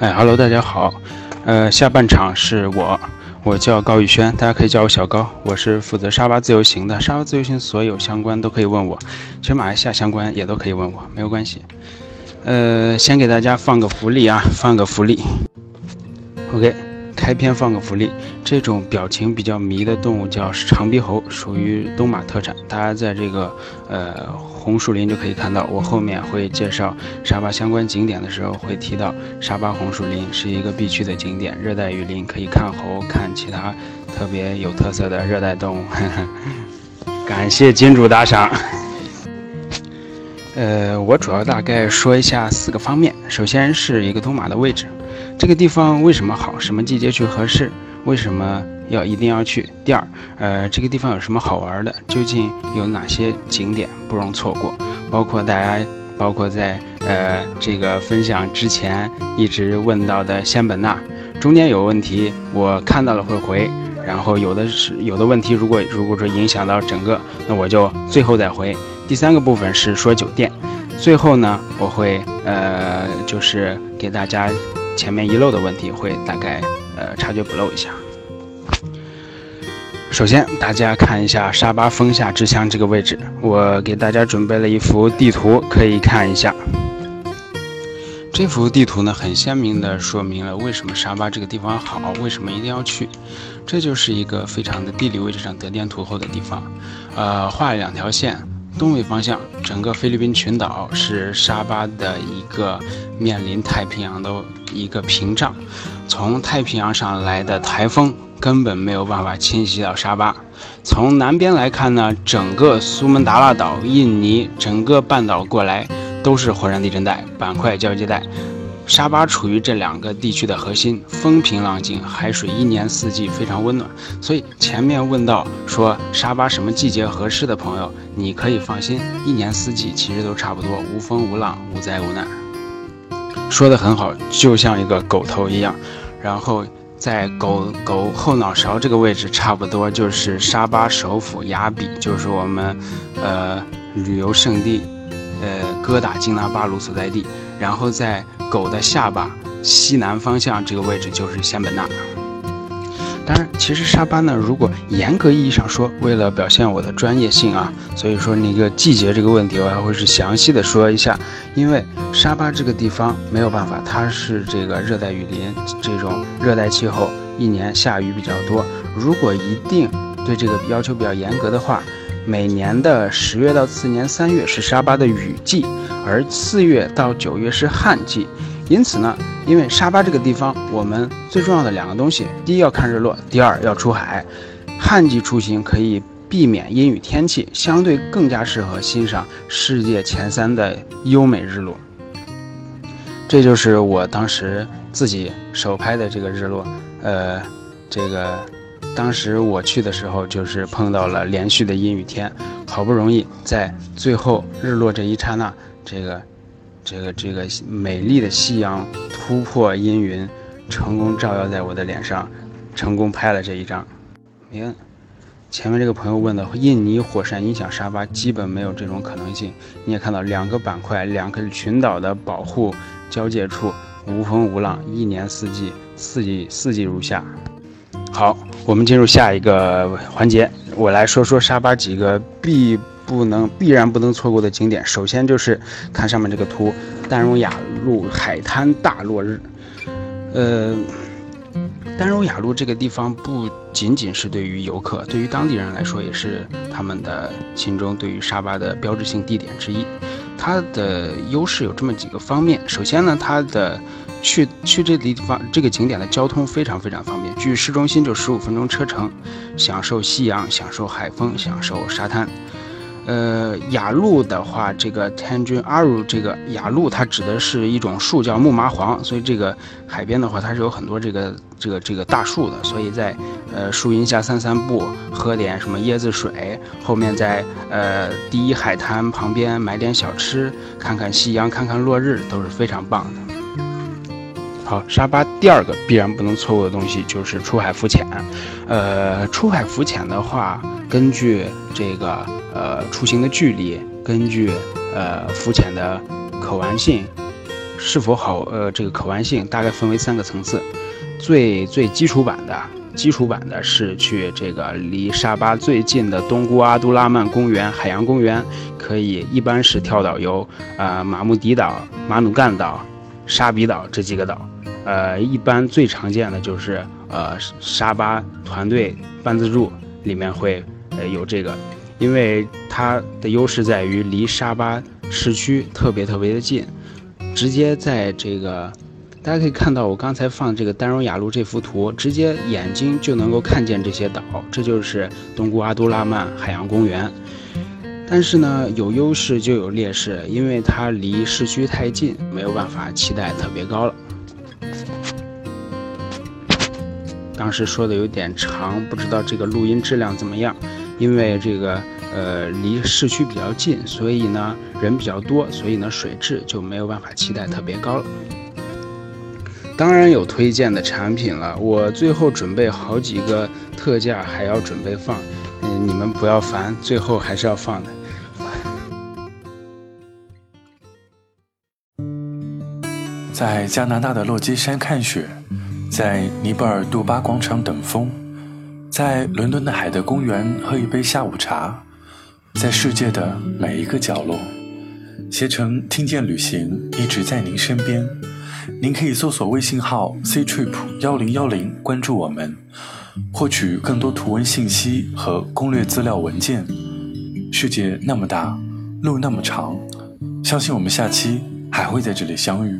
哎哈喽，大家好。呃，下半场是我，我叫高宇轩，大家可以叫我小高。我是负责沙巴自由行的，沙巴自由行所有相关都可以问我，其实马来西亚相关也都可以问我，没有关系。呃，先给大家放个福利啊，放个福利。OK，开篇放个福利。这种表情比较迷的动物叫长鼻猴，属于东马特产。大家在这个呃。红树林就可以看到，我后面会介绍沙巴相关景点的时候会提到，沙巴红树林是一个必去的景点，热带雨林可以看猴，看其他特别有特色的热带动物。感谢金主打赏。呃，我主要大概说一下四个方面，首先是一个东马的位置，这个地方为什么好，什么季节去合适，为什么？要一定要去。第二，呃，这个地方有什么好玩的？究竟有哪些景点不容错过？包括大家，包括在呃这个分享之前一直问到的仙本那，中间有问题，我看到了会回。然后有的是有的问题，如果如果说影响到整个，那我就最后再回。第三个部分是说酒店，最后呢，我会呃就是给大家前面遗漏的问题会大概呃察觉补漏一下。首先，大家看一下沙巴峰下之乡这个位置，我给大家准备了一幅地图，可以看一下。这幅地图呢，很鲜明地说明了为什么沙巴这个地方好，为什么一定要去。这就是一个非常的地理位置上得天独厚的地方。呃，画了两条线，东北方向，整个菲律宾群岛是沙巴的一个面临太平洋的一个屏障，从太平洋上来的台风。根本没有办法侵袭到沙巴。从南边来看呢，整个苏门答腊岛、印尼整个半岛过来都是火山地震带、板块交接带。沙巴处于这两个地区的核心，风平浪静，海水一年四季非常温暖。所以前面问到说沙巴什么季节合适的朋友，你可以放心，一年四季其实都差不多，无风无浪，无灾无难。说的很好，就像一个狗头一样，然后。在狗狗后脑勺这个位置，差不多就是沙巴首府雅比，就是我们，呃，旅游胜地，呃，哥打金拉巴鲁所在地。然后在狗的下巴西南方向这个位置就是仙本那。当然，其实沙巴呢，如果严格意义上说，为了表现我的专业性啊，所以说那个季节这个问题，我还会是详细的说一下。因为沙巴这个地方没有办法，它是这个热带雨林，这种热带气候，一年下雨比较多。如果一定对这个要求比较严格的话，每年的十月到次年三月是沙巴的雨季，而四月到九月是旱季。因此呢，因为沙巴这个地方，我们最重要的两个东西，第一要看日落，第二要出海。旱季出行可以避免阴雨天气，相对更加适合欣赏世界前三的优美日落。这就是我当时自己手拍的这个日落。呃，这个当时我去的时候，就是碰到了连续的阴雨天，好不容易在最后日落这一刹那，这个。这个这个美丽的夕阳突破阴云，成功照耀在我的脸上，成功拍了这一张。明，前面这个朋友问的，印尼火山影响沙巴，基本没有这种可能性。你也看到两个板块，两个群岛的保护交界处，无风无浪，一年四季，四季四季如夏。好，我们进入下一个环节，我来说说沙巴几个必。不能必然不能错过的景点，首先就是看上面这个图，丹绒雅路海滩大落日。呃，丹绒雅路这个地方不仅仅是对于游客，对于当地人来说也是他们的心中对于沙巴的标志性地点之一。它的优势有这么几个方面，首先呢，它的去去这地方这个景点的交通非常非常方便，距市中心就十五分钟车程，享受夕阳，享受海风，享受沙滩。呃，雅鹿的话，这个 Tanjung Aru 这个雅鹿，它指的是一种树叫木麻黄，所以这个海边的话，它是有很多这个这个这个大树的，所以在呃树荫下散散步，喝点什么椰子水，后面在呃第一海滩旁边买点小吃，看看夕阳，看看落日，都是非常棒的。好，沙巴第二个必然不能错过的东西就是出海浮潜。呃，出海浮潜的话，根据这个呃出行的距离，根据呃浮潜的可玩性，是否好，呃，这个可玩性大概分为三个层次。最最基础版的，基础版的是去这个离沙巴最近的东姑阿都拉曼公园海洋公园，可以一般是跳岛游，啊，马木迪岛、马努干岛、沙比岛这几个岛，呃，一般最常见的就是呃沙巴团队半自助里面会呃有这个，因为它的优势在于离沙巴市区特别特别的近，直接在这个。大家可以看到，我刚才放这个丹绒雅路这幅图，直接眼睛就能够看见这些岛，这就是东姑阿都拉曼海洋公园。但是呢，有优势就有劣势，因为它离市区太近，没有办法期待特别高了。当时说的有点长，不知道这个录音质量怎么样，因为这个呃离市区比较近，所以呢人比较多，所以呢水质就没有办法期待特别高了。当然有推荐的产品了，我最后准备好几个特价，还要准备放，嗯，你们不要烦，最后还是要放的。在加拿大的落基山看雪，在尼泊尔杜巴广场等风，在伦敦的海德公园喝一杯下午茶，在世界的每一个角落，携程听见旅行一直在您身边。您可以搜索微信号 ctrip 幺零幺零，关注我们，获取更多图文信息和攻略资料文件。世界那么大，路那么长，相信我们下期还会在这里相遇。